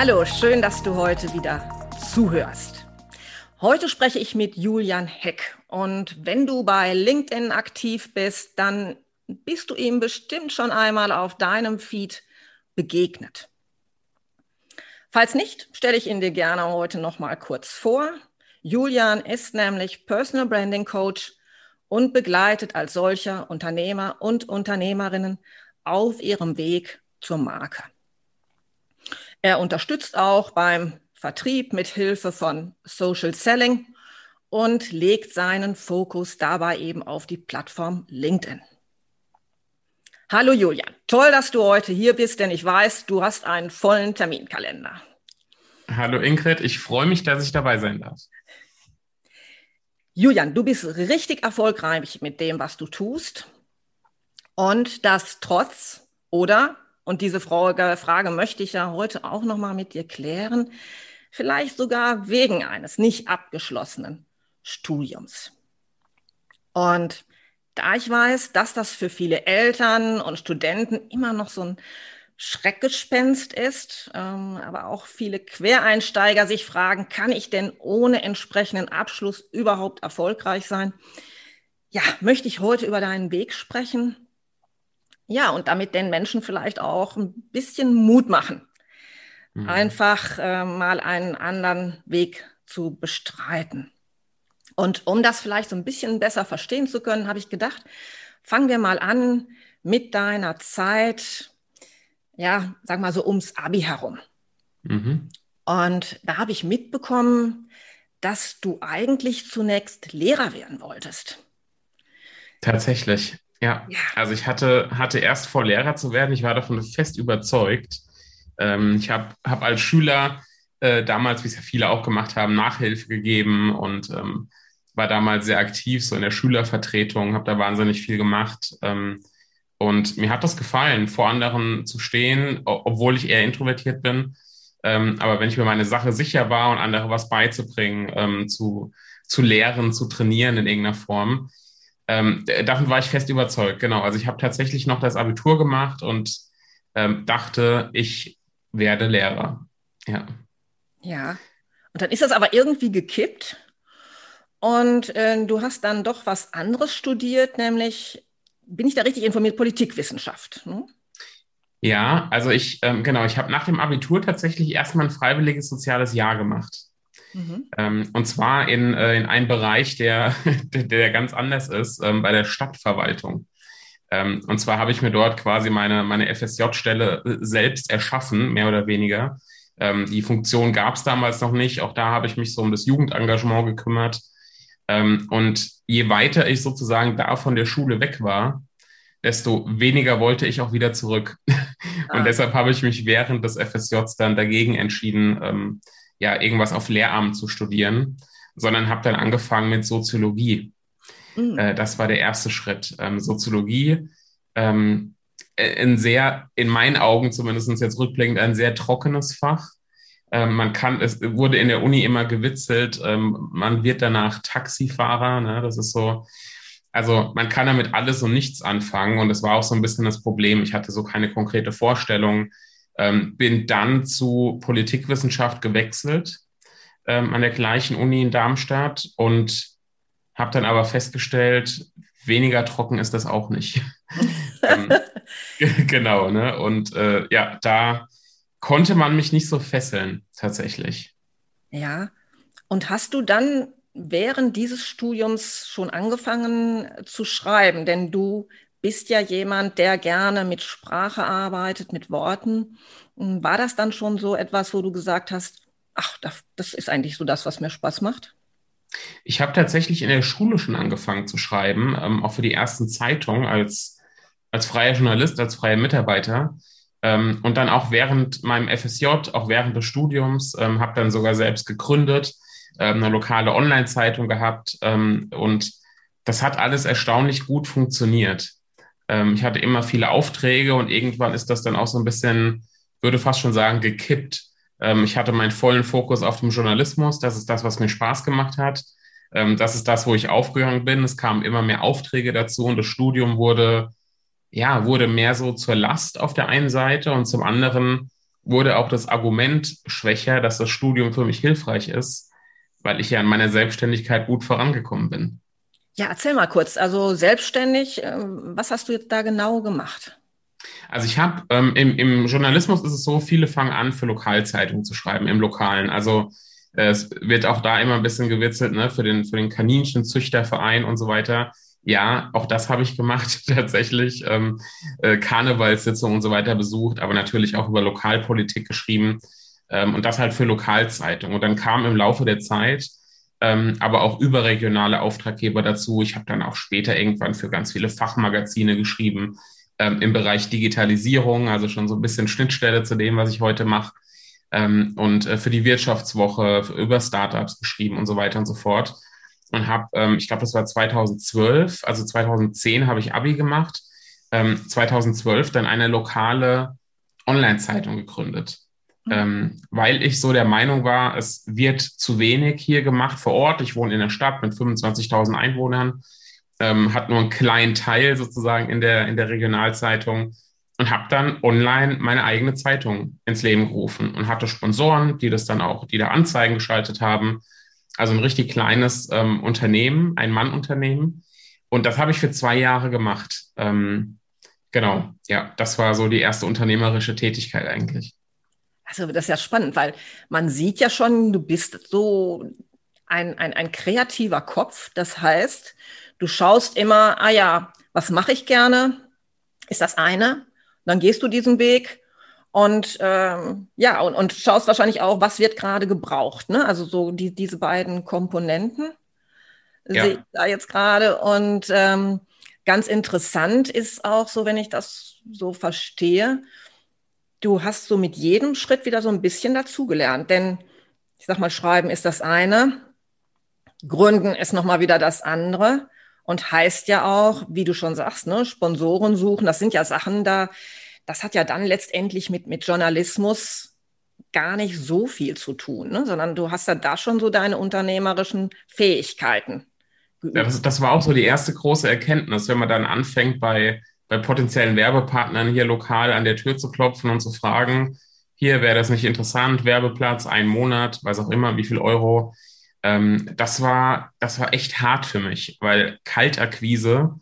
Hallo, schön, dass du heute wieder zuhörst. Heute spreche ich mit Julian Heck. Und wenn du bei LinkedIn aktiv bist, dann bist du ihm bestimmt schon einmal auf deinem Feed begegnet. Falls nicht, stelle ich ihn dir gerne heute noch mal kurz vor. Julian ist nämlich Personal Branding Coach und begleitet als solcher Unternehmer und Unternehmerinnen auf ihrem Weg zur Marke. Er unterstützt auch beim Vertrieb mit Hilfe von Social Selling und legt seinen Fokus dabei eben auf die Plattform LinkedIn. Hallo Julian, toll, dass du heute hier bist, denn ich weiß, du hast einen vollen Terminkalender. Hallo Ingrid, ich freue mich, dass ich dabei sein darf. Julian, du bist richtig erfolgreich mit dem, was du tust. Und das trotz oder und diese Frage, Frage möchte ich ja heute auch noch mal mit dir klären. Vielleicht sogar wegen eines nicht abgeschlossenen Studiums. Und da ich weiß, dass das für viele Eltern und Studenten immer noch so ein Schreckgespenst ist, ähm, aber auch viele Quereinsteiger sich fragen, kann ich denn ohne entsprechenden Abschluss überhaupt erfolgreich sein? Ja, möchte ich heute über deinen Weg sprechen ja, und damit den Menschen vielleicht auch ein bisschen Mut machen, mhm. einfach äh, mal einen anderen Weg zu bestreiten. Und um das vielleicht so ein bisschen besser verstehen zu können, habe ich gedacht, fangen wir mal an mit deiner Zeit, ja, sag mal so ums Abi herum. Mhm. Und da habe ich mitbekommen, dass du eigentlich zunächst Lehrer werden wolltest. Tatsächlich. Ja, ja. also ich hatte, hatte erst vor, Lehrer zu werden. Ich war davon fest überzeugt. Ähm, ich habe hab als Schüler äh, damals, wie es ja viele auch gemacht haben, Nachhilfe gegeben und ähm, war damals sehr aktiv, so in der Schülervertretung, habe da wahnsinnig viel gemacht. Ähm, und mir hat das gefallen, vor anderen zu stehen, obwohl ich eher introvertiert bin. Ähm, aber wenn ich mir meine Sache sicher war und andere was beizubringen, ähm, zu, zu lehren, zu trainieren in irgendeiner Form, ähm, davon war ich fest überzeugt, genau. Also ich habe tatsächlich noch das Abitur gemacht und ähm, dachte, ich werde Lehrer. Ja. Ja. Und dann ist das aber irgendwie gekippt. Und äh, du hast dann doch was anderes studiert, nämlich, bin ich da richtig informiert, Politikwissenschaft. Ne? Ja, also ich, ähm, genau, ich habe nach dem Abitur tatsächlich erstmal ein freiwilliges soziales Jahr gemacht. Mhm. Ähm, und zwar in, äh, in einem Bereich, der, der ganz anders ist, ähm, bei der Stadtverwaltung. Ähm, und zwar habe ich mir dort quasi meine, meine FSJ-Stelle äh, selbst erschaffen, mehr oder weniger. Die Funktion gab es damals noch nicht. Auch da habe ich mich so um das Jugendengagement gekümmert. Und je weiter ich sozusagen da von der Schule weg war, desto weniger wollte ich auch wieder zurück. und ah. deshalb habe ich mich während des FSJs dann dagegen entschieden, ja, irgendwas auf Lehramt zu studieren, sondern habe dann angefangen mit Soziologie. Mhm. Äh, das war der erste Schritt. Ähm, Soziologie, ähm, äh, ein sehr, in meinen Augen zumindest jetzt rückblickend, ein sehr trockenes Fach. Ähm, man kann, es wurde in der Uni immer gewitzelt, ähm, man wird danach Taxifahrer, ne? das ist so, also man kann damit alles und nichts anfangen und das war auch so ein bisschen das Problem. Ich hatte so keine konkrete Vorstellung, ähm, bin dann zu Politikwissenschaft gewechselt ähm, an der gleichen Uni in Darmstadt und habe dann aber festgestellt, weniger trocken ist das auch nicht. ähm, genau, ne? Und äh, ja, da konnte man mich nicht so fesseln, tatsächlich. Ja. Und hast du dann während dieses Studiums schon angefangen zu schreiben? Denn du bist ja jemand, der gerne mit Sprache arbeitet, mit Worten. Hm, war das dann schon so etwas, wo du gesagt hast, ach, das ist eigentlich so das, was mir Spaß macht? Ich habe tatsächlich in der Schule schon angefangen zu schreiben, ähm, auch für die ersten Zeitungen als, als freier Journalist, als freier Mitarbeiter. Ähm, und dann auch während meinem FSJ, auch während des Studiums, ähm, habe dann sogar selbst gegründet, ähm, eine lokale Online-Zeitung gehabt. Ähm, und das hat alles erstaunlich gut funktioniert. Ähm, ich hatte immer viele Aufträge und irgendwann ist das dann auch so ein bisschen, würde fast schon sagen, gekippt. Ähm, ich hatte meinen vollen Fokus auf dem Journalismus. Das ist das, was mir Spaß gemacht hat. Ähm, das ist das, wo ich aufgegangen bin. Es kamen immer mehr Aufträge dazu und das Studium wurde, ja, wurde mehr so zur Last auf der einen Seite und zum anderen wurde auch das Argument schwächer, dass das Studium für mich hilfreich ist, weil ich ja in meiner Selbstständigkeit gut vorangekommen bin. Ja, erzähl mal kurz. Also selbstständig, ähm, was hast du jetzt da genau gemacht? Also ich habe ähm, im, im, Journalismus ist es so, viele fangen an, für Lokalzeitungen zu schreiben, im Lokalen. Also äh, es wird auch da immer ein bisschen gewitzelt, ne, für den, für den Kaninchenzüchterverein und so weiter. Ja, auch das habe ich gemacht tatsächlich. Ähm, äh, Karnevalssitzungen und so weiter besucht, aber natürlich auch über Lokalpolitik geschrieben ähm, und das halt für Lokalzeitungen. Und dann kam im Laufe der Zeit ähm, aber auch überregionale Auftraggeber dazu. Ich habe dann auch später irgendwann für ganz viele Fachmagazine geschrieben ähm, im Bereich Digitalisierung, also schon so ein bisschen Schnittstelle zu dem, was ich heute mache. Ähm, und äh, für die Wirtschaftswoche über Startups geschrieben und so weiter und so fort. Und habe, ähm, ich glaube, das war 2012, also 2010 habe ich Abi gemacht, 2012 ähm, dann eine lokale Online-Zeitung gegründet ähm, weil ich so der Meinung war, es wird zu wenig hier gemacht vor Ort. Ich wohne in der Stadt mit 25.000 Einwohnern, ähm, hat nur einen kleinen Teil sozusagen in der, in der Regionalzeitung und habe dann online meine eigene Zeitung ins Leben gerufen und hatte Sponsoren, die das dann auch, die da Anzeigen geschaltet haben. Also ein richtig kleines ähm, Unternehmen, ein Mannunternehmen. Und das habe ich für zwei Jahre gemacht. Ähm, genau, ja, das war so die erste unternehmerische Tätigkeit eigentlich. Also das ist ja spannend, weil man sieht ja schon, du bist so ein, ein, ein kreativer Kopf. Das heißt, du schaust immer, ah ja, was mache ich gerne? Ist das eine? dann gehst du diesen Weg und ähm, ja, und, und schaust wahrscheinlich auch, was wird gerade gebraucht. Ne? Also so die, diese beiden Komponenten ja. sehe ich da jetzt gerade. Und ähm, ganz interessant ist auch so, wenn ich das so verstehe, du hast so mit jedem Schritt wieder so ein bisschen dazugelernt. Denn ich sag mal, schreiben ist das eine, gründen ist nochmal wieder das andere. Und heißt ja auch, wie du schon sagst, ne, Sponsoren suchen, das sind ja Sachen da, das hat ja dann letztendlich mit, mit Journalismus gar nicht so viel zu tun, ne? sondern du hast ja da schon so deine unternehmerischen Fähigkeiten. Ja, das, das war auch so die erste große Erkenntnis, wenn man dann anfängt bei bei potenziellen Werbepartnern hier lokal an der Tür zu klopfen und zu fragen, hier wäre das nicht interessant, Werbeplatz, ein Monat, weiß auch immer, wie viel Euro. Ähm, das war, das war echt hart für mich, weil Kaltakquise,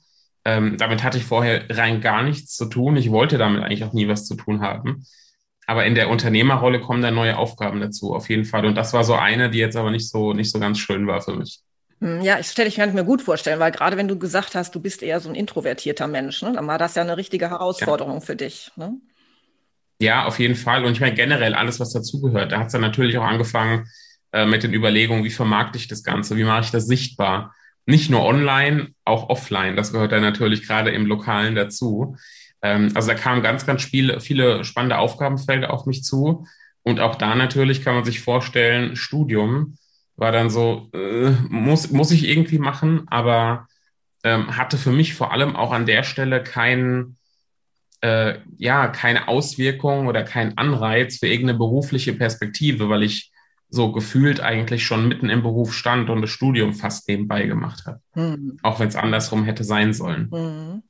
ähm, damit hatte ich vorher rein gar nichts zu tun. Ich wollte damit eigentlich auch nie was zu tun haben. Aber in der Unternehmerrolle kommen da neue Aufgaben dazu, auf jeden Fall. Und das war so eine, die jetzt aber nicht so, nicht so ganz schön war für mich. Hm, ja, ich stelle ich mir gut vorstellen, weil gerade wenn du gesagt hast, du bist eher so ein introvertierter Mensch, ne, dann war das ja eine richtige Herausforderung ja. für dich. Ne? Ja, auf jeden Fall. Und ich meine generell alles, was dazugehört. Da hat es dann natürlich auch angefangen äh, mit den Überlegungen, wie vermarkte ich das Ganze, wie mache ich das sichtbar. Nicht nur online, auch offline. Das gehört dann natürlich gerade im Lokalen dazu. Ähm, also da kamen ganz, ganz viele, viele spannende Aufgabenfelder auf mich zu. Und auch da natürlich kann man sich vorstellen, Studium war dann so, äh, muss, muss ich irgendwie machen, aber ähm, hatte für mich vor allem auch an der Stelle keinen, äh, ja, keine Auswirkung oder keinen Anreiz für irgendeine berufliche Perspektive, weil ich so gefühlt eigentlich schon mitten im Beruf stand und das Studium fast nebenbei gemacht habe. Mhm. Auch wenn es andersrum hätte sein sollen. Mhm.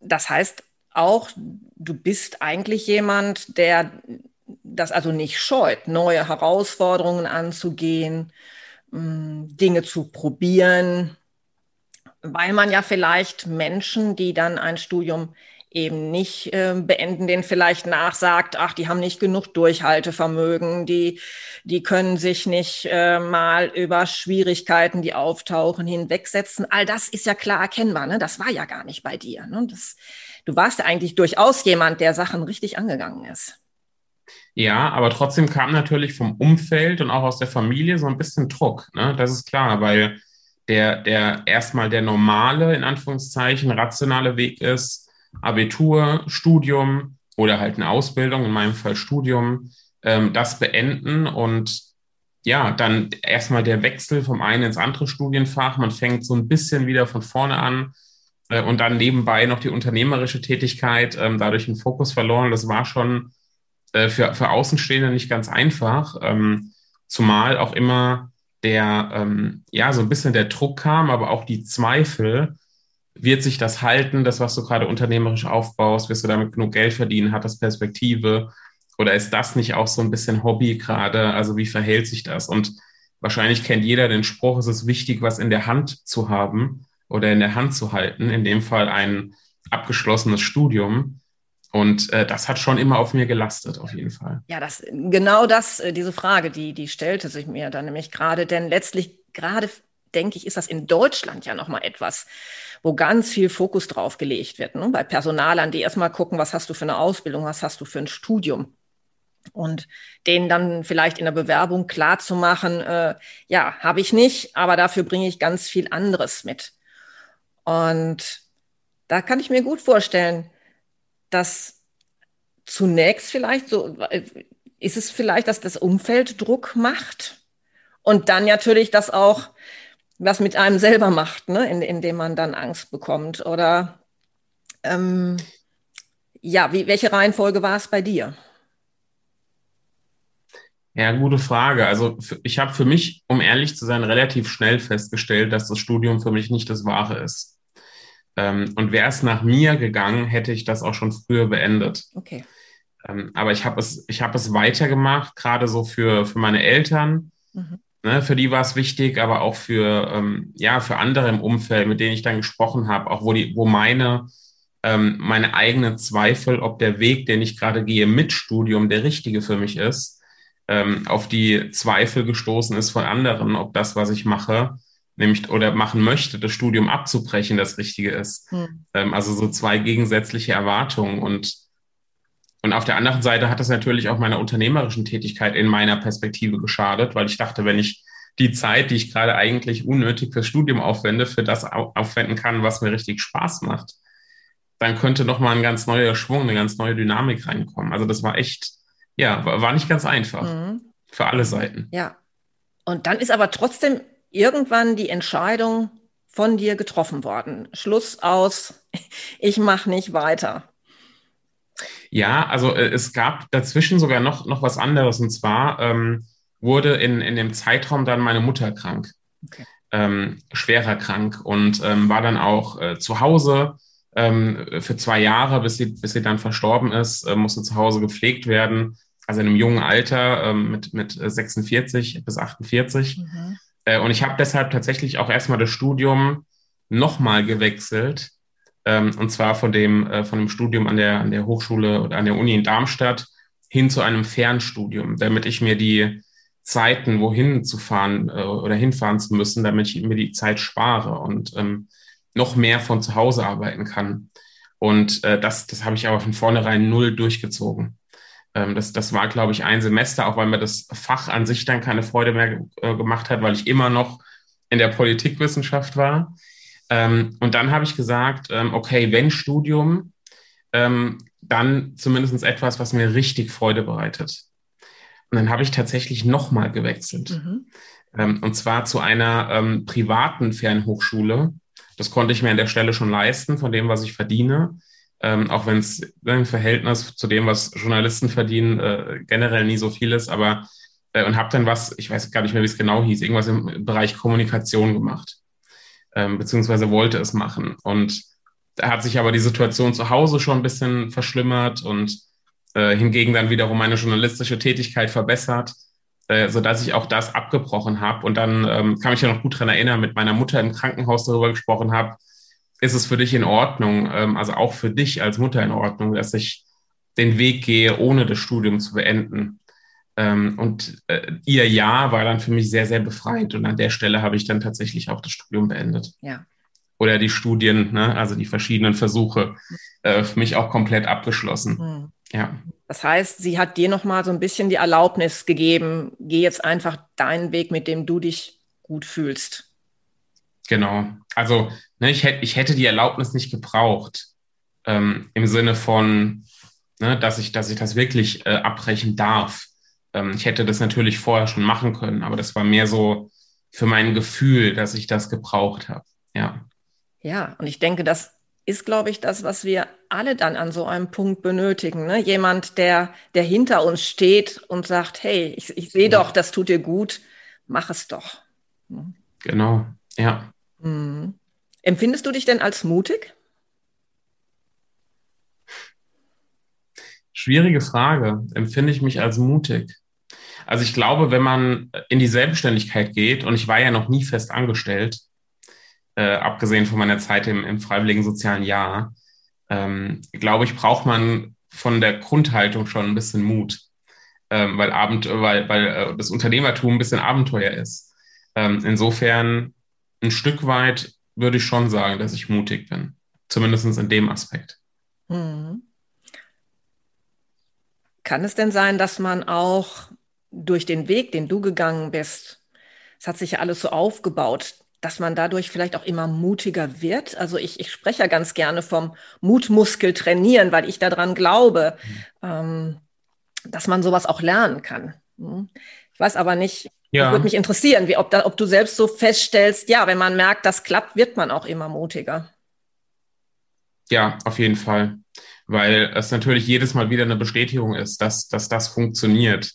Das heißt auch, du bist eigentlich jemand, der das also nicht scheut, neue Herausforderungen anzugehen, mm, Dinge zu probieren, weil man ja vielleicht Menschen, die dann ein Studium eben nicht äh, beenden, denen vielleicht nachsagt, ach, die haben nicht genug Durchhaltevermögen, die, die können sich nicht äh, mal über Schwierigkeiten, die auftauchen, hinwegsetzen. All das ist ja klar erkennbar. Ne? Das war ja gar nicht bei dir. Ne? Das, du warst ja eigentlich durchaus jemand, der Sachen richtig angegangen ist. Ja, aber trotzdem kam natürlich vom Umfeld und auch aus der Familie so ein bisschen Druck. Ne? Das ist klar, weil der, der erstmal der normale, in Anführungszeichen, rationale Weg ist, Abitur, Studium oder halt eine Ausbildung, in meinem Fall Studium, ähm, das beenden und ja, dann erstmal der Wechsel vom einen ins andere Studienfach. Man fängt so ein bisschen wieder von vorne an äh, und dann nebenbei noch die unternehmerische Tätigkeit, ähm, dadurch den Fokus verloren. Das war schon äh, für, für Außenstehende nicht ganz einfach, ähm, zumal auch immer der, ähm, ja, so ein bisschen der Druck kam, aber auch die Zweifel, wird sich das halten, das, was du gerade unternehmerisch aufbaust, wirst du damit genug Geld verdienen, hat das Perspektive oder ist das nicht auch so ein bisschen Hobby gerade? Also wie verhält sich das? Und wahrscheinlich kennt jeder den Spruch, es ist wichtig, was in der Hand zu haben oder in der Hand zu halten, in dem Fall ein abgeschlossenes Studium. Und äh, das hat schon immer auf mir gelastet, auf jeden Fall. Ja, das genau das, äh, diese Frage, die, die stellte sich mir dann nämlich gerade, denn letztlich gerade denke ich, ist das in Deutschland ja nochmal etwas, wo ganz viel Fokus drauf gelegt wird. Ne? Bei Personalern, die erstmal gucken, was hast du für eine Ausbildung, was hast du für ein Studium. Und denen dann vielleicht in der Bewerbung klar zu machen, äh, ja, habe ich nicht, aber dafür bringe ich ganz viel anderes mit. Und da kann ich mir gut vorstellen, dass zunächst vielleicht so, ist es vielleicht, dass das Umfeld Druck macht und dann natürlich das auch was mit einem selber macht, ne? in, indem man dann Angst bekommt. Oder ähm, ja, wie, welche Reihenfolge war es bei dir? Ja, gute Frage. Also ich habe für mich, um ehrlich zu sein, relativ schnell festgestellt, dass das Studium für mich nicht das Wahre ist. Ähm, und wäre es nach mir gegangen, hätte ich das auch schon früher beendet. Okay. Ähm, aber ich habe es, ich habe es weitergemacht, gerade so für, für meine Eltern. Mhm. Ne, für die war es wichtig, aber auch für, ähm, ja, für andere im Umfeld, mit denen ich dann gesprochen habe, auch wo die, wo meine, ähm, meine eigenen Zweifel, ob der Weg, den ich gerade gehe mit Studium, der richtige für mich ist, ähm, auf die Zweifel gestoßen ist von anderen, ob das, was ich mache, nämlich oder machen möchte, das Studium abzubrechen, das Richtige ist. Hm. Ähm, also so zwei gegensätzliche Erwartungen und und auf der anderen Seite hat das natürlich auch meiner unternehmerischen Tätigkeit in meiner Perspektive geschadet, weil ich dachte, wenn ich die Zeit, die ich gerade eigentlich unnötig fürs Studium aufwende, für das aufwenden kann, was mir richtig Spaß macht, dann könnte noch mal ein ganz neuer Schwung, eine ganz neue Dynamik reinkommen. Also das war echt, ja, war nicht ganz einfach mhm. für alle Seiten. Ja. Und dann ist aber trotzdem irgendwann die Entscheidung von dir getroffen worden. Schluss aus, ich mache nicht weiter. Ja, also äh, es gab dazwischen sogar noch, noch was anderes. Und zwar ähm, wurde in, in dem Zeitraum dann meine Mutter krank, okay. ähm, schwerer krank und ähm, war dann auch äh, zu Hause ähm, für zwei Jahre, bis sie, bis sie dann verstorben ist, äh, musste zu Hause gepflegt werden. Also in einem jungen Alter ähm, mit, mit 46 bis 48. Mhm. Äh, und ich habe deshalb tatsächlich auch erstmal das Studium nochmal gewechselt ähm, und zwar von dem, äh, von dem Studium an der, an der Hochschule oder an der Uni in Darmstadt hin zu einem Fernstudium, damit ich mir die Zeiten, wohin zu fahren äh, oder hinfahren zu müssen, damit ich mir die Zeit spare und ähm, noch mehr von zu Hause arbeiten kann. Und das, das habe ich aber von vornherein null durchgezogen. Ähm, das, das war, glaube ich, ein Semester, auch weil mir das Fach an sich dann keine Freude mehr äh, gemacht hat, weil ich immer noch in der Politikwissenschaft war. Ähm, und dann habe ich gesagt, ähm, okay, wenn Studium, ähm, dann zumindest etwas, was mir richtig Freude bereitet. Und dann habe ich tatsächlich nochmal gewechselt. Mhm. Ähm, und zwar zu einer ähm, privaten Fernhochschule. Das konnte ich mir an der Stelle schon leisten, von dem, was ich verdiene. Ähm, auch wenn es im Verhältnis zu dem, was Journalisten verdienen, äh, generell nie so viel ist. Aber äh, und habe dann was, ich weiß gar nicht mehr, wie es genau hieß, irgendwas im Bereich Kommunikation gemacht ähm, beziehungsweise wollte es machen. Und da hat sich aber die Situation zu Hause schon ein bisschen verschlimmert und äh, hingegen dann wiederum meine journalistische Tätigkeit verbessert, äh, sodass ich auch das abgebrochen habe. Und dann ähm, kann mich ja noch gut dran erinnern, mit meiner Mutter im Krankenhaus darüber gesprochen habe, ist es für dich in Ordnung, ähm, also auch für dich als Mutter in Ordnung, dass ich den Weg gehe, ohne das Studium zu beenden. Ähm, und äh, ihr Ja war dann für mich sehr, sehr befreit. Und an der Stelle habe ich dann tatsächlich auch das Studium beendet. Ja. Oder die Studien, ne, also die verschiedenen Versuche, äh, für mich auch komplett abgeschlossen. Mhm. Ja. Das heißt, sie hat dir nochmal so ein bisschen die Erlaubnis gegeben, geh jetzt einfach deinen Weg, mit dem du dich gut fühlst. Genau. Also ne, ich, hätte, ich hätte die Erlaubnis nicht gebraucht, ähm, im Sinne von, ne, dass, ich, dass ich das wirklich äh, abbrechen darf. Ähm, ich hätte das natürlich vorher schon machen können, aber das war mehr so für mein Gefühl, dass ich das gebraucht habe. Ja. Ja, und ich denke, das ist, glaube ich, das, was wir alle dann an so einem Punkt benötigen. Ne? Jemand, der, der hinter uns steht und sagt, hey, ich, ich sehe doch, das tut dir gut, mach es doch. Genau, ja. Mhm. Empfindest du dich denn als mutig? Schwierige Frage. Empfinde ich mich als mutig? Also ich glaube, wenn man in die Selbstständigkeit geht, und ich war ja noch nie fest angestellt, äh, abgesehen von meiner Zeit im, im freiwilligen sozialen Jahr, ähm, glaube ich, braucht man von der Grundhaltung schon ein bisschen Mut, ähm, weil, Abend, weil, weil äh, das Unternehmertum ein bisschen Abenteuer ist. Ähm, insofern ein Stück weit würde ich schon sagen, dass ich mutig bin, zumindest in dem Aspekt. Mhm. Kann es denn sein, dass man auch durch den Weg, den du gegangen bist, es hat sich ja alles so aufgebaut, dass man dadurch vielleicht auch immer mutiger wird. Also ich, ich spreche ja ganz gerne vom Mutmuskel trainieren, weil ich daran glaube, mhm. ähm, dass man sowas auch lernen kann. Hm? Ich weiß aber nicht, ja. würde mich interessieren, wie, ob, da, ob du selbst so feststellst, ja, wenn man merkt, das klappt, wird man auch immer mutiger. Ja, auf jeden Fall. Weil es natürlich jedes Mal wieder eine Bestätigung ist, dass, dass das funktioniert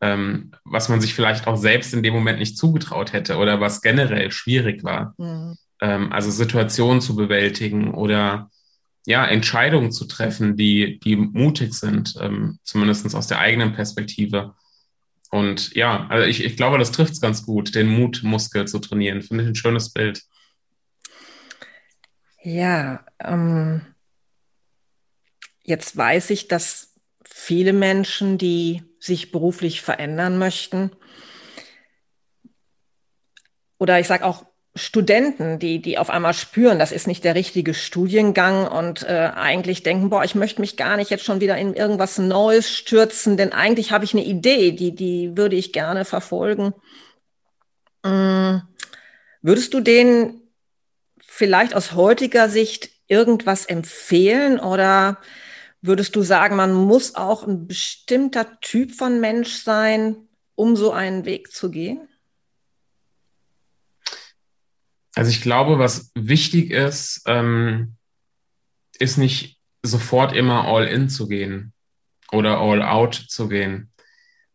ähm, was man sich vielleicht auch selbst in dem Moment nicht zugetraut hätte oder was generell schwierig war. Mhm. Ähm, also Situationen zu bewältigen oder ja, Entscheidungen zu treffen, die, die mutig sind, ähm, zumindest aus der eigenen Perspektive. Und ja, also ich, ich glaube, das trifft es ganz gut, den Mutmuskel zu trainieren. Finde ich ein schönes Bild. Ja, ähm, jetzt weiß ich, dass viele Menschen, die sich beruflich verändern möchten. Oder ich sage auch Studenten, die, die auf einmal spüren, das ist nicht der richtige Studiengang und äh, eigentlich denken, boah, ich möchte mich gar nicht jetzt schon wieder in irgendwas Neues stürzen, denn eigentlich habe ich eine Idee, die, die würde ich gerne verfolgen. Ähm, würdest du denen vielleicht aus heutiger Sicht irgendwas empfehlen oder Würdest du sagen, man muss auch ein bestimmter Typ von Mensch sein, um so einen Weg zu gehen? Also ich glaube, was wichtig ist, ähm, ist nicht sofort immer all in zu gehen oder all out zu gehen.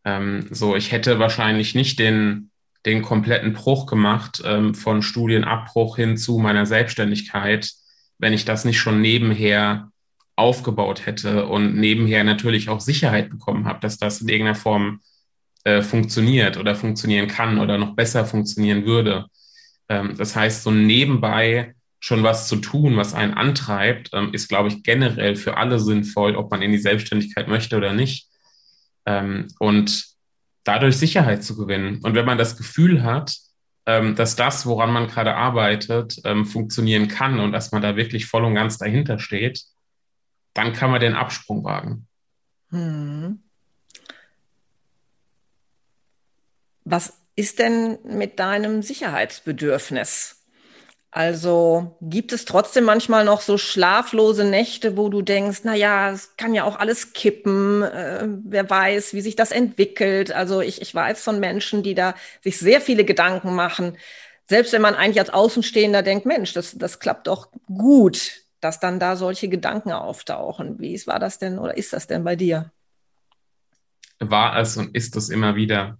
Ähm, so, ich hätte wahrscheinlich nicht den, den kompletten Bruch gemacht ähm, von Studienabbruch hin zu meiner Selbstständigkeit, wenn ich das nicht schon nebenher aufgebaut hätte und nebenher natürlich auch Sicherheit bekommen habe, dass das in irgendeiner Form äh, funktioniert oder funktionieren kann oder noch besser funktionieren würde. Ähm, das heißt, so nebenbei schon was zu tun, was einen antreibt, ähm, ist, glaube ich, generell für alle sinnvoll, ob man in die Selbstständigkeit möchte oder nicht. Ähm, und dadurch Sicherheit zu gewinnen. Und wenn man das Gefühl hat, dass das, woran man gerade arbeitet, funktionieren kann und dass man da wirklich voll und ganz dahinter steht, dann kann man den Absprung wagen. Hm. Was ist denn mit deinem Sicherheitsbedürfnis? Also gibt es trotzdem manchmal noch so schlaflose Nächte, wo du denkst, na ja, es kann ja auch alles kippen, äh, wer weiß, wie sich das entwickelt. Also ich, ich weiß von Menschen, die da sich sehr viele Gedanken machen. Selbst wenn man eigentlich als Außenstehender denkt, Mensch, das, das klappt doch gut dass dann da solche Gedanken auftauchen. Wie war das denn oder ist das denn bei dir? War es und ist es immer wieder.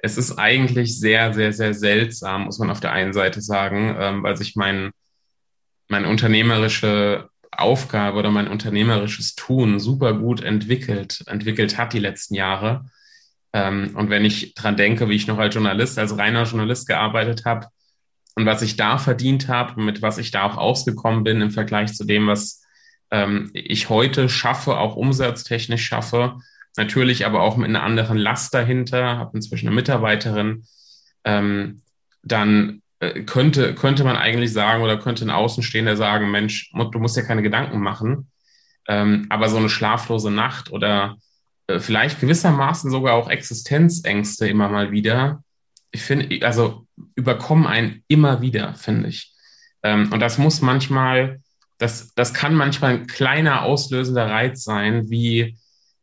Es ist eigentlich sehr, sehr, sehr seltsam, muss man auf der einen Seite sagen, ähm, weil sich mein, meine unternehmerische Aufgabe oder mein unternehmerisches Tun super gut entwickelt, entwickelt hat die letzten Jahre. Ähm, und wenn ich dran denke, wie ich noch als Journalist, als reiner Journalist gearbeitet habe, und was ich da verdient habe, mit was ich da auch ausgekommen bin im Vergleich zu dem, was ähm, ich heute schaffe, auch umsatztechnisch schaffe, natürlich aber auch mit einer anderen Last dahinter, habe inzwischen eine Mitarbeiterin, ähm, dann äh, könnte, könnte man eigentlich sagen oder könnte ein Außenstehender sagen, Mensch, du musst ja keine Gedanken machen. Ähm, aber so eine schlaflose Nacht oder äh, vielleicht gewissermaßen sogar auch Existenzängste immer mal wieder, ich finde, also überkommen einen immer wieder, finde ich. Ähm, und das muss manchmal, das, das kann manchmal ein kleiner auslösender Reiz sein, wie,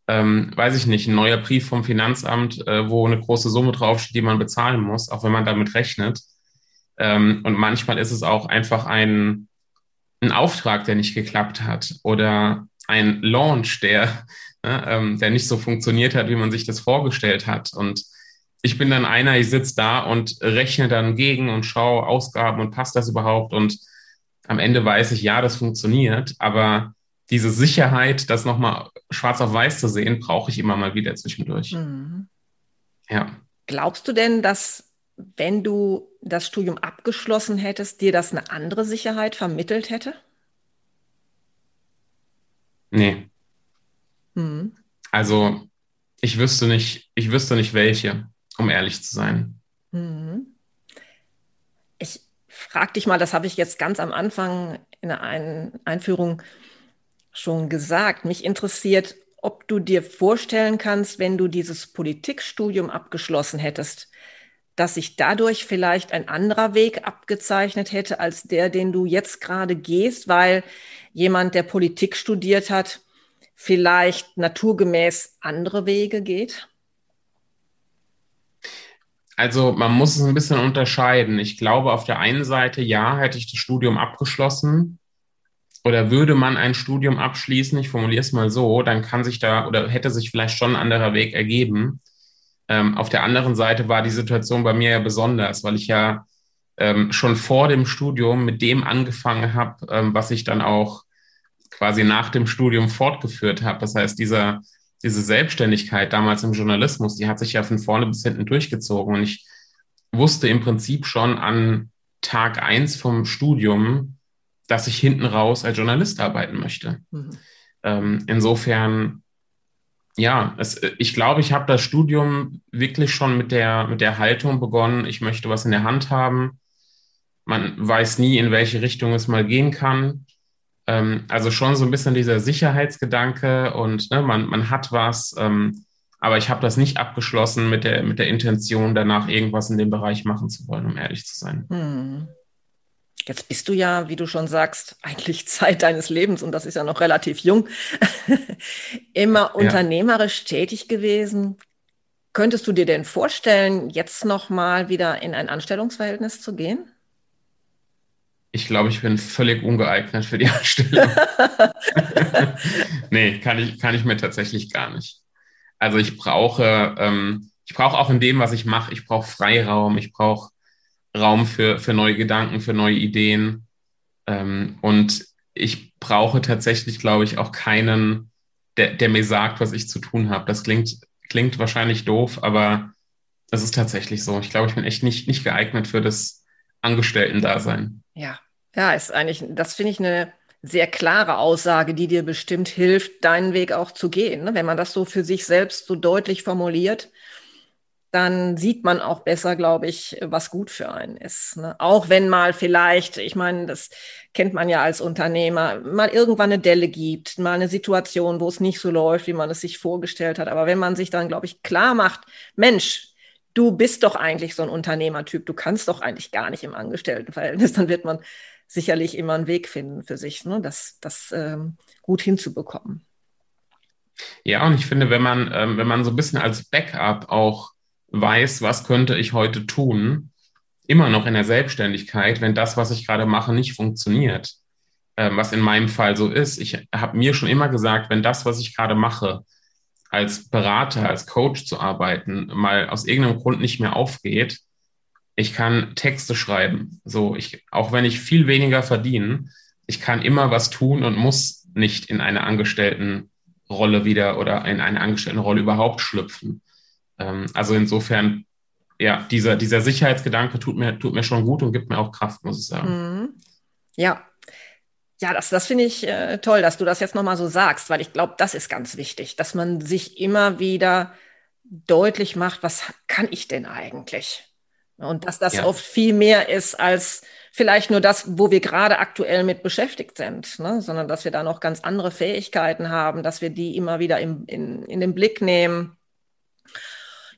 ähm, weiß ich nicht, ein neuer Brief vom Finanzamt, äh, wo eine große Summe draufsteht, die man bezahlen muss, auch wenn man damit rechnet. Ähm, und manchmal ist es auch einfach ein, ein Auftrag, der nicht geklappt hat oder ein Launch, der, ne, ähm, der nicht so funktioniert hat, wie man sich das vorgestellt hat. Und ich bin dann einer, ich sitze da und rechne dann gegen und schaue Ausgaben und passt das überhaupt. Und am Ende weiß ich, ja, das funktioniert, aber diese Sicherheit, das nochmal schwarz auf weiß zu sehen, brauche ich immer mal wieder zwischendurch. Mhm. Ja. Glaubst du denn, dass wenn du das Studium abgeschlossen hättest, dir das eine andere Sicherheit vermittelt hätte? Nee. Mhm. Also ich wüsste nicht, ich wüsste nicht welche, um ehrlich zu sein. Mhm. Ich frage dich mal, das habe ich jetzt ganz am Anfang in der Ein Einführung schon gesagt. Mich interessiert, ob du dir vorstellen kannst, wenn du dieses Politikstudium abgeschlossen hättest, dass sich dadurch vielleicht ein anderer Weg abgezeichnet hätte als der, den du jetzt gerade gehst, weil jemand, der Politik studiert hat, vielleicht naturgemäß andere Wege geht? Also man muss es ein bisschen unterscheiden. Ich glaube, auf der einen Seite, ja, hätte ich das Studium abgeschlossen oder würde man ein Studium abschließen, ich formuliere es mal so, dann kann sich da oder hätte sich vielleicht schon ein anderer Weg ergeben. Ähm, auf der anderen Seite war die Situation bei mir ja besonders, weil ich ja ähm, schon vor dem Studium mit dem angefangen habe, ähm, was ich dann auch quasi nach dem Studium fortgeführt habe. Das heißt, dieser, diese Selbstständigkeit damals im Journalismus, die hat sich ja von vorne bis hinten durchgezogen. Und ich wusste im Prinzip schon an Tag eins vom Studium, dass ich hinten raus als Journalist arbeiten möchte. Mhm. Ähm, insofern ja, es, ich glaube, ich habe das Studium wirklich schon mit der, mit der Haltung begonnen, ich möchte was in der Hand haben. Man weiß nie, in welche Richtung es mal gehen kann. Ähm, also schon so ein bisschen dieser Sicherheitsgedanke und ne, man, man hat was, ähm, aber ich habe das nicht abgeschlossen mit der, mit der Intention, danach irgendwas in dem Bereich machen zu wollen, um ehrlich zu sein. Hm. Jetzt bist du ja, wie du schon sagst, eigentlich Zeit deines Lebens und das ist ja noch relativ jung, immer ja. unternehmerisch tätig gewesen. Könntest du dir denn vorstellen, jetzt noch mal wieder in ein Anstellungsverhältnis zu gehen? Ich glaube, ich bin völlig ungeeignet für die Anstellung. nee, kann ich, kann ich mir tatsächlich gar nicht. Also ich brauche, ähm, ich brauche auch in dem, was ich mache, ich brauche Freiraum, ich brauche Raum für, für neue Gedanken, für neue Ideen. Ähm, und ich brauche tatsächlich, glaube ich, auch keinen, der, der mir sagt, was ich zu tun habe. Das klingt, klingt wahrscheinlich doof, aber das ist tatsächlich so. Ich glaube, ich bin echt nicht, nicht geeignet für das Angestellten-Dasein. Ja, ja, ist eigentlich, das finde ich eine sehr klare Aussage, die dir bestimmt hilft, deinen Weg auch zu gehen. Ne? Wenn man das so für sich selbst so deutlich formuliert, dann sieht man auch besser, glaube ich, was gut für einen ist. Ne? Auch wenn mal vielleicht, ich meine, das kennt man ja als Unternehmer, mal irgendwann eine Delle gibt, mal eine Situation, wo es nicht so läuft, wie man es sich vorgestellt hat. Aber wenn man sich dann, glaube ich, klar macht, Mensch, du bist doch eigentlich so ein Unternehmertyp, du kannst doch eigentlich gar nicht im Angestelltenverhältnis, dann wird man sicherlich immer einen Weg finden für sich, ne? das, das ähm, gut hinzubekommen. Ja, und ich finde, wenn man, ähm, wenn man so ein bisschen als Backup auch weiß, was könnte ich heute tun, immer noch in der Selbstständigkeit, wenn das, was ich gerade mache, nicht funktioniert. Ähm, was in meinem Fall so ist. Ich habe mir schon immer gesagt, wenn das, was ich gerade mache, als Berater, als Coach zu arbeiten, mal aus irgendeinem Grund nicht mehr aufgeht, ich kann Texte schreiben. So, ich, auch wenn ich viel weniger verdiene, ich kann immer was tun und muss nicht in eine Angestelltenrolle wieder oder in eine Angestelltenrolle überhaupt schlüpfen. Ähm, also insofern, ja, dieser, dieser Sicherheitsgedanke tut mir, tut mir schon gut und gibt mir auch Kraft, muss ich sagen. Mhm. Ja. Ja, das, das finde ich äh, toll, dass du das jetzt nochmal so sagst, weil ich glaube, das ist ganz wichtig, dass man sich immer wieder deutlich macht, was kann ich denn eigentlich? Und dass das ja. oft viel mehr ist als vielleicht nur das, wo wir gerade aktuell mit beschäftigt sind, ne? sondern dass wir da noch ganz andere Fähigkeiten haben, dass wir die immer wieder im, in, in den Blick nehmen.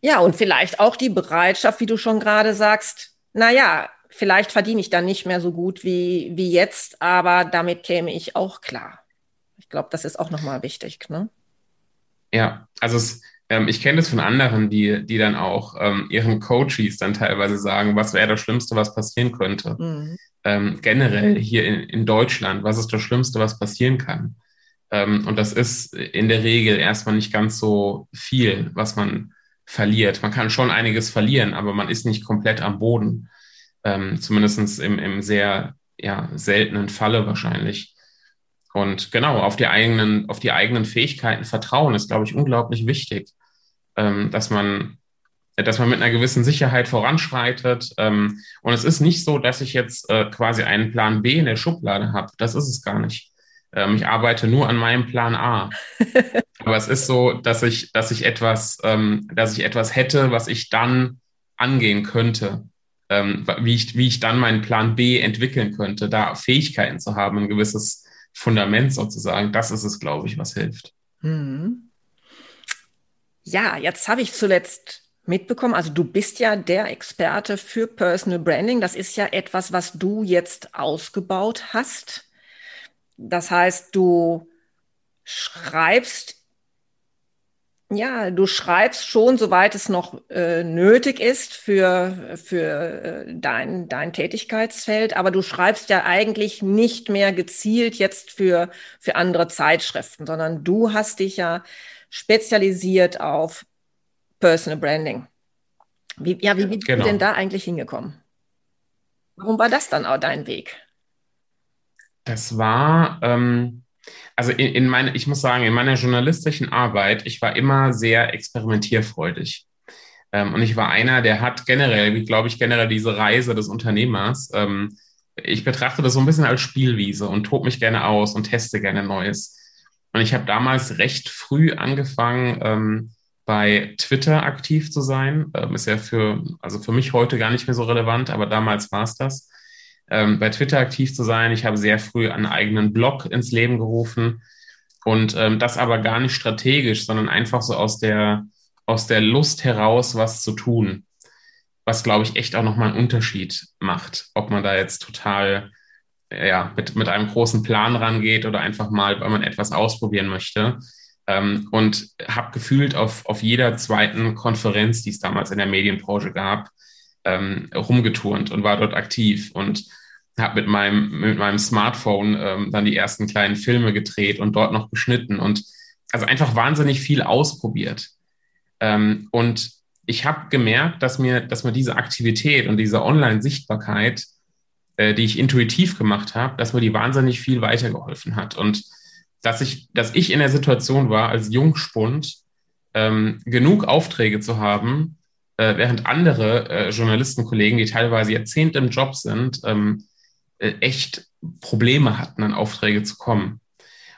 Ja, und vielleicht auch die Bereitschaft, wie du schon gerade sagst, na ja, vielleicht verdiene ich dann nicht mehr so gut wie, wie jetzt, aber damit käme ich auch klar. Ich glaube, das ist auch nochmal wichtig. Ne? Ja, also es, ähm, ich kenne das von anderen, die, die dann auch ähm, ihren Coaches dann teilweise sagen, was wäre das Schlimmste, was passieren könnte. Mhm. Ähm, generell hier in, in Deutschland, was ist das Schlimmste, was passieren kann? Ähm, und das ist in der Regel erstmal nicht ganz so viel, was man verliert. Man kann schon einiges verlieren, aber man ist nicht komplett am Boden. Ähm, Zumindest im, im sehr ja, seltenen Falle wahrscheinlich. Und genau, auf die eigenen, auf die eigenen Fähigkeiten vertrauen ist, glaube ich, unglaublich wichtig, ähm, dass man, dass man mit einer gewissen Sicherheit voranschreitet. Ähm, und es ist nicht so, dass ich jetzt äh, quasi einen Plan B in der Schublade habe. Das ist es gar nicht. Ähm, ich arbeite nur an meinem Plan A. Aber es ist so, dass ich, dass ich etwas, ähm, dass ich etwas hätte, was ich dann angehen könnte. Ähm, wie, ich, wie ich dann meinen Plan B entwickeln könnte, da Fähigkeiten zu haben, ein gewisses Fundament sozusagen, das ist es, glaube ich, was hilft. Mhm. Ja, jetzt habe ich zuletzt mitbekommen, also du bist ja der Experte für Personal Branding. Das ist ja etwas, was du jetzt ausgebaut hast. Das heißt, du schreibst ja, du schreibst schon, soweit es noch äh, nötig ist für, für äh, dein, dein Tätigkeitsfeld, aber du schreibst ja eigentlich nicht mehr gezielt jetzt für, für andere Zeitschriften, sondern du hast dich ja spezialisiert auf Personal Branding. Wie, ja, wie bist genau. du denn da eigentlich hingekommen? Warum war das dann auch dein Weg? Das war, ähm, also in, in meine, ich muss sagen, in meiner journalistischen Arbeit, ich war immer sehr experimentierfreudig. Ähm, und ich war einer, der hat generell, wie glaube ich, generell diese Reise des Unternehmers. Ähm, ich betrachte das so ein bisschen als Spielwiese und tob mich gerne aus und teste gerne Neues. Und ich habe damals recht früh angefangen, ähm, bei Twitter aktiv zu sein. Ähm, ist ja für, also für mich heute gar nicht mehr so relevant, aber damals war es das ähm, bei Twitter aktiv zu sein. Ich habe sehr früh einen eigenen Blog ins Leben gerufen und ähm, das aber gar nicht strategisch, sondern einfach so aus der, aus der Lust heraus, was zu tun. Was, glaube ich, echt auch nochmal einen Unterschied macht, ob man da jetzt total ja, mit, mit einem großen Plan rangeht oder einfach mal, weil man etwas ausprobieren möchte. Ähm, und habe gefühlt auf, auf jeder zweiten Konferenz, die es damals in der Medienbranche gab, ähm, rumgeturnt und war dort aktiv und habe mit meinem, mit meinem Smartphone ähm, dann die ersten kleinen Filme gedreht und dort noch geschnitten und also einfach wahnsinnig viel ausprobiert. Ähm, und ich habe gemerkt, dass mir, dass mir diese Aktivität und diese Online-Sichtbarkeit, äh, die ich intuitiv gemacht habe, dass mir die wahnsinnig viel weitergeholfen hat. Und dass ich, dass ich in der Situation war, als Jungspund ähm, genug Aufträge zu haben, äh, während andere äh, Journalistenkollegen, die teilweise Jahrzehnte im Job sind, ähm, äh, echt Probleme hatten, an Aufträge zu kommen.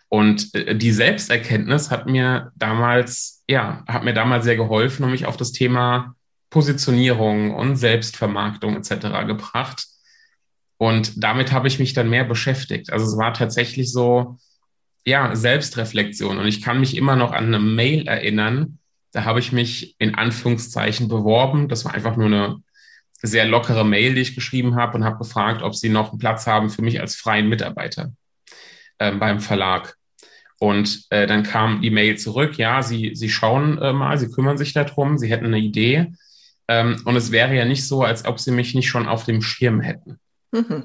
Und äh, die Selbsterkenntnis hat mir damals, ja, hat mir damals sehr geholfen und mich auf das Thema Positionierung und Selbstvermarktung etc. gebracht. Und damit habe ich mich dann mehr beschäftigt. Also es war tatsächlich so, ja, Selbstreflexion. Und ich kann mich immer noch an eine Mail erinnern, da habe ich mich in Anführungszeichen beworben. Das war einfach nur eine sehr lockere Mail, die ich geschrieben habe und habe gefragt, ob sie noch einen Platz haben für mich als freien Mitarbeiter äh, beim Verlag. Und äh, dann kam die Mail zurück, ja, Sie, Sie schauen äh, mal, Sie kümmern sich darum, Sie hätten eine Idee. Ähm, und es wäre ja nicht so, als ob Sie mich nicht schon auf dem Schirm hätten. Mhm.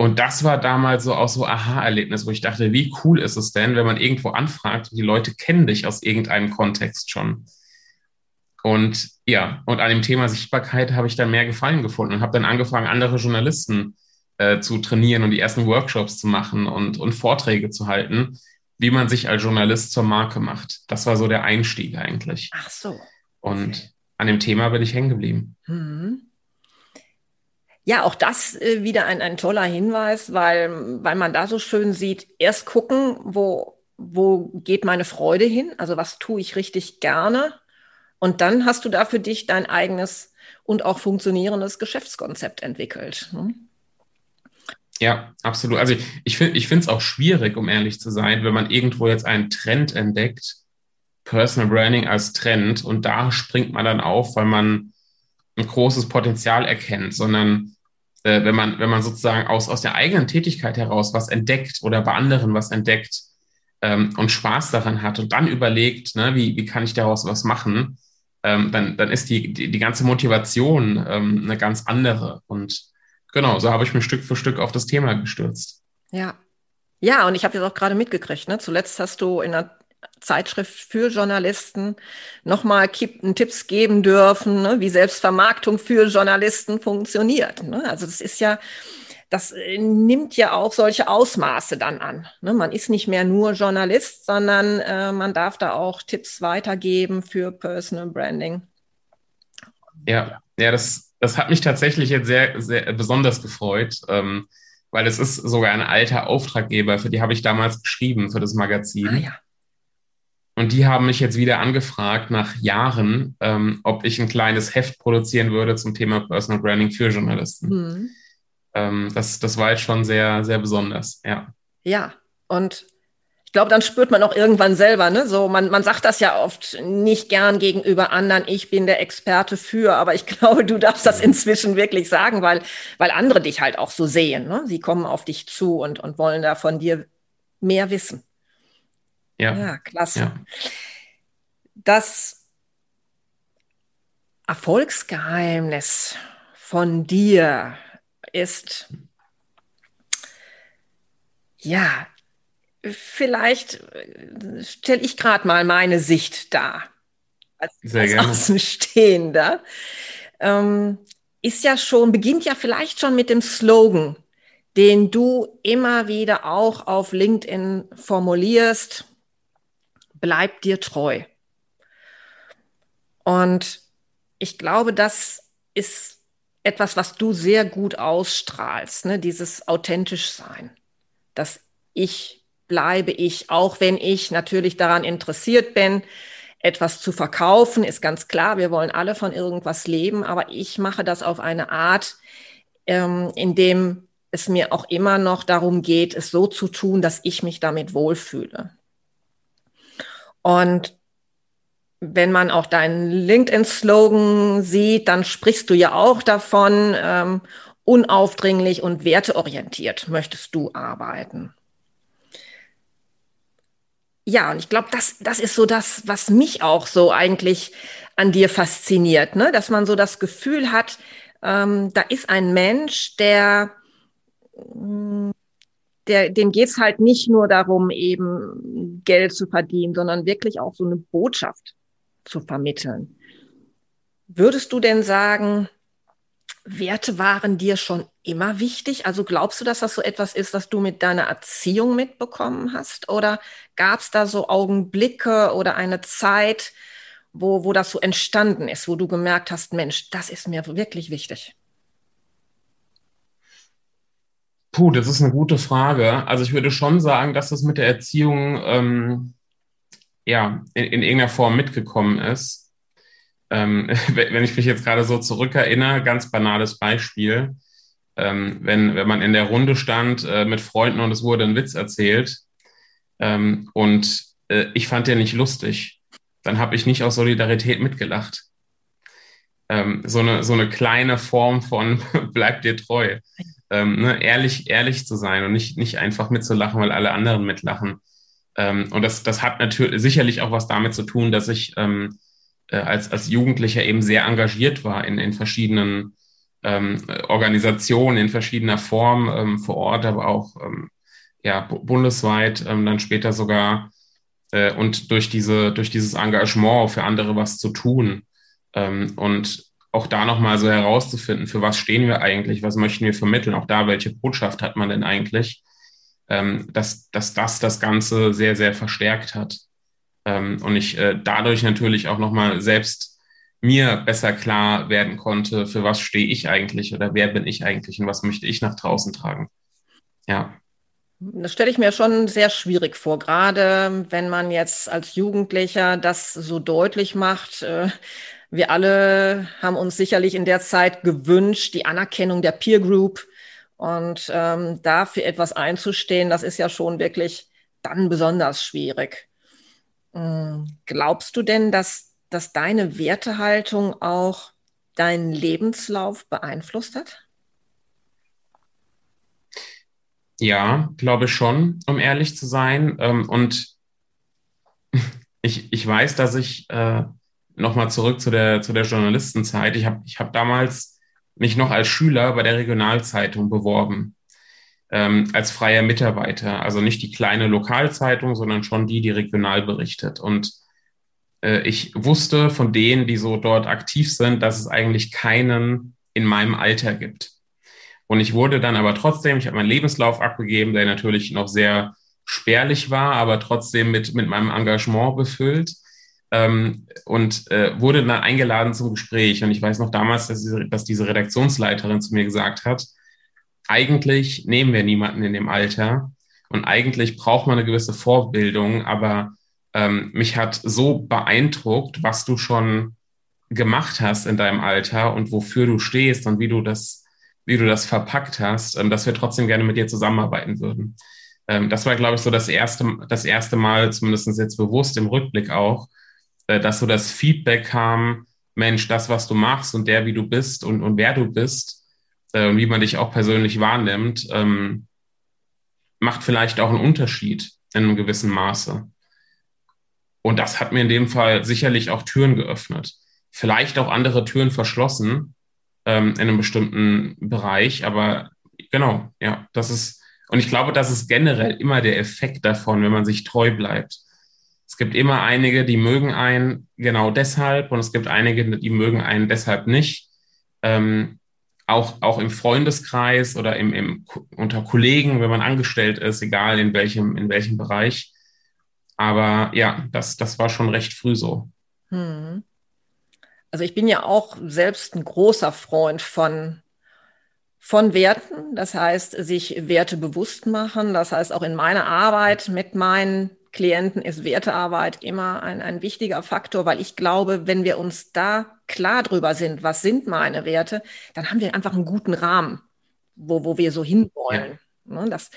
Und das war damals so auch so Aha-Erlebnis, wo ich dachte, wie cool ist es denn, wenn man irgendwo anfragt und die Leute kennen dich aus irgendeinem Kontext schon. Und ja, und an dem Thema Sichtbarkeit habe ich dann mehr Gefallen gefunden und habe dann angefangen, andere Journalisten äh, zu trainieren und die ersten Workshops zu machen und, und Vorträge zu halten, wie man sich als Journalist zur Marke macht. Das war so der Einstieg eigentlich. Ach so. Und an dem Thema bin ich hängen geblieben. Mhm. Ja, auch das äh, wieder ein, ein toller Hinweis, weil, weil man da so schön sieht, erst gucken, wo, wo geht meine Freude hin, also was tue ich richtig gerne. Und dann hast du da für dich dein eigenes und auch funktionierendes Geschäftskonzept entwickelt. Ne? Ja, absolut. Also ich, ich finde es auch schwierig, um ehrlich zu sein, wenn man irgendwo jetzt einen Trend entdeckt, Personal Branding als Trend, und da springt man dann auf, weil man ein großes Potenzial erkennt, sondern äh, wenn man, wenn man sozusagen aus, aus der eigenen Tätigkeit heraus was entdeckt oder bei anderen was entdeckt ähm, und Spaß daran hat und dann überlegt, ne, wie, wie kann ich daraus was machen, ähm, dann, dann ist die, die, die ganze Motivation ähm, eine ganz andere. Und genau, so habe ich mich Stück für Stück auf das Thema gestürzt. Ja. Ja, und ich habe jetzt auch gerade mitgekriegt, ne? Zuletzt hast du in einer Zeitschrift für Journalisten nochmal Tipps geben dürfen, ne? wie Selbstvermarktung für Journalisten funktioniert. Ne? Also das ist ja, das äh, nimmt ja auch solche Ausmaße dann an. Ne? Man ist nicht mehr nur Journalist, sondern äh, man darf da auch Tipps weitergeben für Personal Branding. Ja, ja, das, das hat mich tatsächlich jetzt sehr, sehr besonders gefreut, ähm, weil es ist sogar ein alter Auftraggeber, für die habe ich damals geschrieben, für das Magazin. Ah, ja. Und die haben mich jetzt wieder angefragt nach Jahren, ähm, ob ich ein kleines Heft produzieren würde zum Thema Personal Branding für Journalisten. Mhm. Ähm, das, das war jetzt schon sehr, sehr besonders, ja. Ja, und ich glaube, dann spürt man auch irgendwann selber, ne? So, man, man sagt das ja oft nicht gern gegenüber anderen, ich bin der Experte für, aber ich glaube, du darfst das inzwischen wirklich sagen, weil, weil andere dich halt auch so sehen. Ne? Sie kommen auf dich zu und, und wollen da von dir mehr wissen. Ja. Ja, klasse. Ja. Das Erfolgsgeheimnis von dir ist, ja, vielleicht äh, stelle ich gerade mal meine Sicht dar. Als, Sehr als gerne. Außenstehender. Ähm, ist ja schon, beginnt ja vielleicht schon mit dem Slogan, den du immer wieder auch auf LinkedIn formulierst. Bleib dir treu. Und ich glaube, das ist etwas, was du sehr gut ausstrahlst, ne? dieses authentisch sein, dass ich bleibe ich, auch wenn ich natürlich daran interessiert bin, etwas zu verkaufen, ist ganz klar, wir wollen alle von irgendwas leben, aber ich mache das auf eine Art, ähm, in dem es mir auch immer noch darum geht, es so zu tun, dass ich mich damit wohlfühle. Und wenn man auch deinen LinkedIn-Slogan sieht, dann sprichst du ja auch davon, ähm, unaufdringlich und werteorientiert möchtest du arbeiten. Ja, und ich glaube, das, das ist so das, was mich auch so eigentlich an dir fasziniert, ne? dass man so das Gefühl hat, ähm, da ist ein Mensch, der, der dem geht's halt nicht nur darum, eben Geld zu verdienen, sondern wirklich auch so eine Botschaft zu vermitteln. Würdest du denn sagen, Werte waren dir schon immer wichtig? Also glaubst du, dass das so etwas ist, was du mit deiner Erziehung mitbekommen hast? Oder gab es da so Augenblicke oder eine Zeit, wo, wo das so entstanden ist, wo du gemerkt hast, Mensch, das ist mir wirklich wichtig? Puh, das ist eine gute Frage. Also ich würde schon sagen, dass das mit der Erziehung ähm, ja in, in irgendeiner Form mitgekommen ist ähm, wenn ich mich jetzt gerade so zurückerinnere, ganz banales Beispiel, ähm, wenn, wenn man in der Runde stand äh, mit Freunden und es wurde ein Witz erzählt ähm, und äh, ich fand den nicht lustig, dann habe ich nicht aus Solidarität mitgelacht. Ähm, so, eine, so eine kleine Form von bleib dir treu. Ähm, ne, ehrlich, ehrlich zu sein und nicht, nicht einfach mitzulachen, weil alle anderen mitlachen. Ähm, und das, das hat natürlich sicherlich auch was damit zu tun, dass ich ähm, äh, als, als Jugendlicher eben sehr engagiert war in, in verschiedenen ähm, Organisationen, in verschiedener Form ähm, vor Ort, aber auch ähm, ja, bundesweit, dann später sogar äh, und durch, diese, durch dieses Engagement für andere was zu tun. Und auch da nochmal so herauszufinden, für was stehen wir eigentlich, was möchten wir vermitteln, auch da, welche Botschaft hat man denn eigentlich, ähm, dass, dass das das Ganze sehr, sehr verstärkt hat. Ähm, und ich äh, dadurch natürlich auch nochmal selbst mir besser klar werden konnte, für was stehe ich eigentlich oder wer bin ich eigentlich und was möchte ich nach draußen tragen. Ja. Das stelle ich mir schon sehr schwierig vor, gerade wenn man jetzt als Jugendlicher das so deutlich macht. Wir alle haben uns sicherlich in der Zeit gewünscht, die Anerkennung der Peer Group Und ähm, dafür etwas einzustehen, das ist ja schon wirklich dann besonders schwierig. Ähm, glaubst du denn, dass, dass deine Wertehaltung auch deinen Lebenslauf beeinflusst hat? Ja, glaube schon, um ehrlich zu sein. Ähm, und ich, ich weiß, dass ich äh, nochmal zurück zu der, zu der Journalistenzeit, ich habe ich hab damals mich noch als Schüler bei der Regionalzeitung beworben, ähm, als freier Mitarbeiter. Also nicht die kleine Lokalzeitung, sondern schon die, die regional berichtet. Und äh, ich wusste von denen, die so dort aktiv sind, dass es eigentlich keinen in meinem Alter gibt. Und ich wurde dann aber trotzdem, ich habe meinen Lebenslauf abgegeben, der natürlich noch sehr spärlich war, aber trotzdem mit, mit meinem Engagement befüllt ähm, und äh, wurde dann eingeladen zum Gespräch. Und ich weiß noch damals, dass diese, dass diese Redaktionsleiterin zu mir gesagt hat, eigentlich nehmen wir niemanden in dem Alter und eigentlich braucht man eine gewisse Vorbildung, aber ähm, mich hat so beeindruckt, was du schon gemacht hast in deinem Alter und wofür du stehst und wie du das, wie du das verpackt hast, ähm, dass wir trotzdem gerne mit dir zusammenarbeiten würden. Ähm, das war, glaube ich, so das erste, das erste Mal, zumindest jetzt bewusst im Rückblick auch, dass so das Feedback kam, Mensch, das, was du machst und der, wie du bist und, und wer du bist äh, und wie man dich auch persönlich wahrnimmt, ähm, macht vielleicht auch einen Unterschied in einem gewissen Maße. Und das hat mir in dem Fall sicherlich auch Türen geöffnet. Vielleicht auch andere Türen verschlossen ähm, in einem bestimmten Bereich, aber genau, ja, das ist, und ich glaube, das ist generell immer der Effekt davon, wenn man sich treu bleibt. Es gibt immer einige, die mögen einen genau deshalb und es gibt einige, die mögen einen deshalb nicht. Ähm, auch, auch im Freundeskreis oder im, im, unter Kollegen, wenn man angestellt ist, egal in welchem, in welchem Bereich. Aber ja, das, das war schon recht früh so. Hm. Also ich bin ja auch selbst ein großer Freund von, von Werten. Das heißt, sich Werte bewusst machen. Das heißt, auch in meiner Arbeit mit meinen Klienten ist Wertearbeit immer ein, ein wichtiger Faktor, weil ich glaube, wenn wir uns da klar drüber sind, was sind meine Werte, dann haben wir einfach einen guten Rahmen, wo, wo wir so hinwollen. Ja. Ne, das,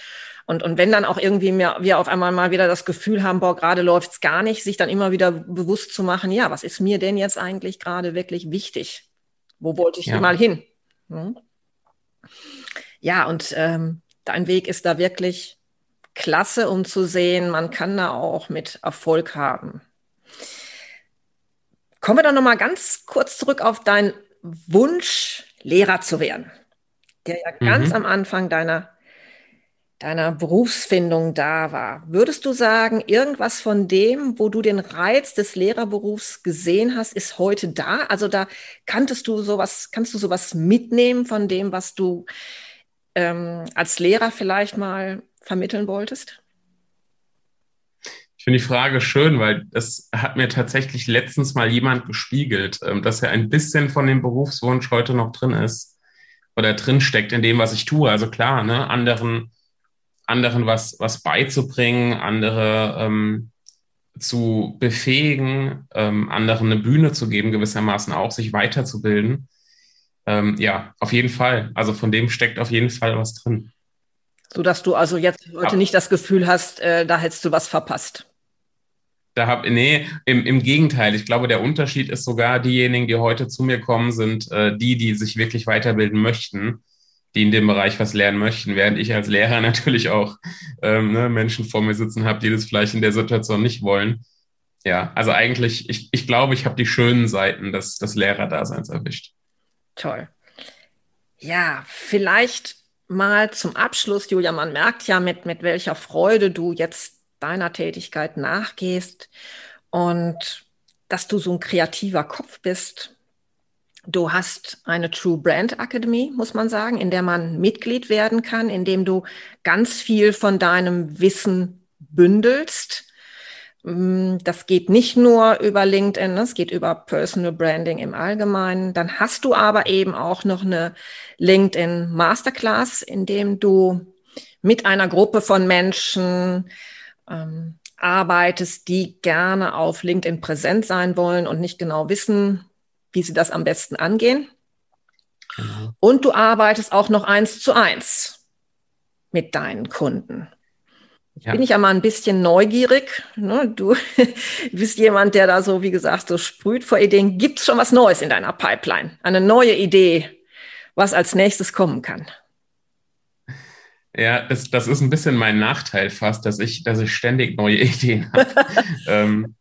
und, und wenn dann auch irgendwie mehr, wir auf einmal mal wieder das Gefühl haben, boah, gerade läuft es gar nicht, sich dann immer wieder bewusst zu machen, ja, was ist mir denn jetzt eigentlich gerade wirklich wichtig? Wo wollte ich ja. mal hin? Hm? Ja, und ähm, dein Weg ist da wirklich klasse, um zu sehen, man kann da auch mit Erfolg haben. Kommen wir doch noch mal ganz kurz zurück auf deinen Wunsch, Lehrer zu werden, der ja mhm. ganz am Anfang deiner, deiner Berufsfindung da war. Würdest du sagen, irgendwas von dem, wo du den Reiz des Lehrerberufs gesehen hast, ist heute da? Also da kanntest du sowas, kannst du sowas mitnehmen von dem, was du ähm, als Lehrer vielleicht mal vermitteln wolltest? Ich finde die Frage schön, weil das hat mir tatsächlich letztens mal jemand gespiegelt, ähm, dass er ein bisschen von dem Berufswunsch heute noch drin ist oder drin steckt in dem, was ich tue. Also klar, ne, anderen, anderen was, was beizubringen, andere ähm, zu befähigen, ähm, anderen eine Bühne zu geben, gewissermaßen auch, sich weiterzubilden. Ähm, ja, auf jeden Fall. Also von dem steckt auf jeden Fall was drin. So dass du also jetzt heute nicht das Gefühl hast, äh, da hättest du was verpasst. Da hab, nee, im, im Gegenteil. Ich glaube, der Unterschied ist sogar, diejenigen, die heute zu mir kommen, sind äh, die, die sich wirklich weiterbilden möchten, die in dem Bereich was lernen möchten, während ich als Lehrer natürlich auch ähm, ne, Menschen vor mir sitzen habe, die das vielleicht in der Situation nicht wollen. Ja, also eigentlich, ich, ich glaube, ich habe die schönen Seiten des, des Lehrerdaseins erwischt. Toll. Ja, vielleicht mal zum Abschluss, Julia, man merkt ja, mit, mit welcher Freude du jetzt deiner Tätigkeit nachgehst und dass du so ein kreativer Kopf bist. Du hast eine True Brand Academy, muss man sagen, in der man Mitglied werden kann, in dem du ganz viel von deinem Wissen bündelst das geht nicht nur über LinkedIn, es geht über Personal Branding im Allgemeinen. Dann hast du aber eben auch noch eine LinkedIn Masterclass, in dem du mit einer Gruppe von Menschen ähm, arbeitest, die gerne auf LinkedIn präsent sein wollen und nicht genau wissen, wie sie das am besten angehen. Genau. Und du arbeitest auch noch eins zu eins mit deinen Kunden. Ja. Bin ich ja mal ein bisschen neugierig. Ne? Du bist jemand, der da so, wie gesagt, so sprüht vor Ideen. Gibt es schon was Neues in deiner Pipeline? Eine neue Idee, was als nächstes kommen kann? Ja, das, das ist ein bisschen mein Nachteil fast, dass ich, dass ich ständig neue Ideen habe. ähm,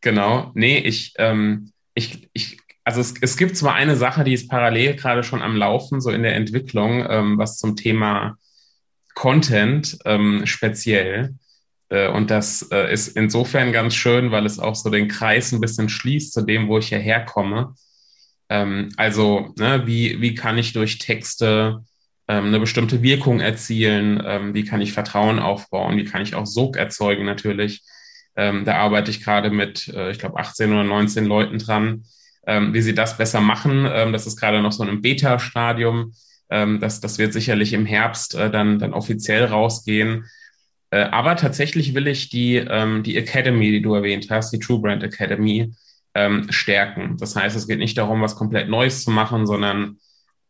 genau. Nee, ich, ähm, ich, ich, also es, es gibt zwar eine Sache, die ist parallel gerade schon am Laufen, so in der Entwicklung, ähm, was zum Thema Content ähm, speziell. Äh, und das äh, ist insofern ganz schön, weil es auch so den Kreis ein bisschen schließt zu dem, wo ich hierher komme. Ähm, also, ne, wie, wie kann ich durch Texte ähm, eine bestimmte Wirkung erzielen? Ähm, wie kann ich Vertrauen aufbauen? Wie kann ich auch Sog erzeugen natürlich? Ähm, da arbeite ich gerade mit, äh, ich glaube, 18 oder 19 Leuten dran, ähm, wie sie das besser machen. Das ist gerade noch so ein Beta-Stadium. Ähm, das, das wird sicherlich im Herbst äh, dann, dann offiziell rausgehen. Äh, aber tatsächlich will ich die, ähm, die Academy, die du erwähnt hast, die True Brand Academy, ähm, stärken. Das heißt, es geht nicht darum, was komplett Neues zu machen, sondern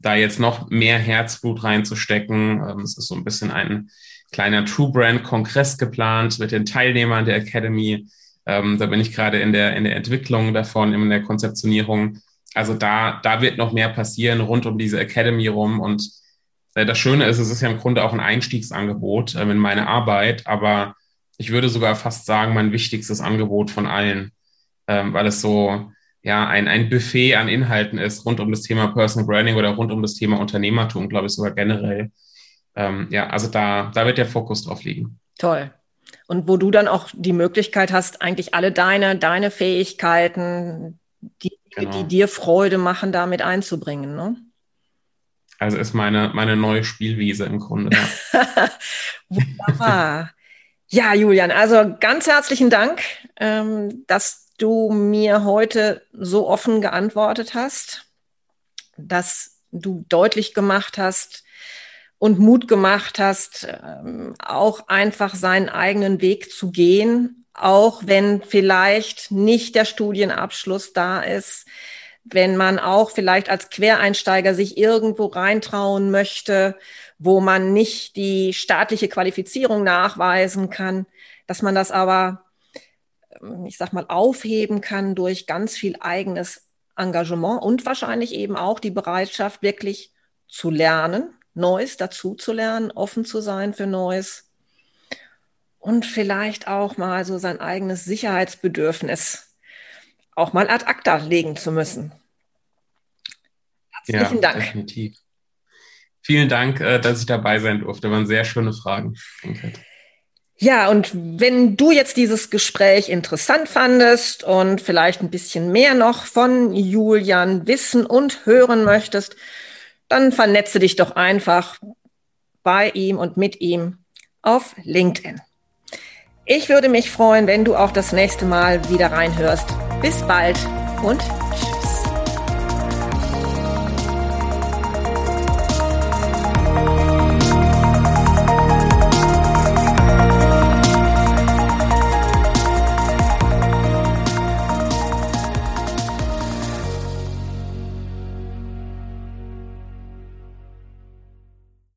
da jetzt noch mehr Herzblut reinzustecken. Ähm, es ist so ein bisschen ein kleiner True Brand Kongress geplant mit den Teilnehmern der Academy. Ähm, da bin ich gerade in der, in der Entwicklung davon, in der Konzeptionierung also da, da wird noch mehr passieren rund um diese Academy rum. Und äh, das Schöne ist, es ist ja im Grunde auch ein Einstiegsangebot äh, in meine Arbeit, aber ich würde sogar fast sagen, mein wichtigstes Angebot von allen, ähm, weil es so ja ein, ein Buffet an Inhalten ist rund um das Thema Personal Branding oder rund um das Thema Unternehmertum, glaube ich sogar generell. Ähm, ja, also da, da wird der Fokus drauf liegen. Toll. Und wo du dann auch die Möglichkeit hast, eigentlich alle deine, deine Fähigkeiten, die genau. die dir Freude machen, damit einzubringen. Ne? Also ist meine, meine neue Spielwiese im Grunde. Ja. Wunderbar. ja, Julian, also ganz herzlichen Dank, ähm, dass du mir heute so offen geantwortet hast, dass du deutlich gemacht hast und Mut gemacht hast, ähm, auch einfach seinen eigenen Weg zu gehen, auch wenn vielleicht nicht der Studienabschluss da ist, wenn man auch vielleicht als Quereinsteiger sich irgendwo reintrauen möchte, wo man nicht die staatliche Qualifizierung nachweisen kann, dass man das aber, ähm, ich sag mal, aufheben kann durch ganz viel eigenes Engagement und wahrscheinlich eben auch die Bereitschaft, wirklich zu lernen, Neues dazu zu lernen, offen zu sein für Neues und vielleicht auch mal so sein eigenes Sicherheitsbedürfnis auch mal ad acta legen zu müssen. Herzlichen ja, Dank. Definitiv. Vielen Dank, äh, dass ich dabei sein durfte. Das waren sehr schöne Fragen. Danke. Ja, und wenn du jetzt dieses Gespräch interessant fandest und vielleicht ein bisschen mehr noch von Julian wissen und hören möchtest, dann vernetze dich doch einfach bei ihm und mit ihm auf LinkedIn. Ich würde mich freuen, wenn du auch das nächste Mal wieder reinhörst. Bis bald und tschüss.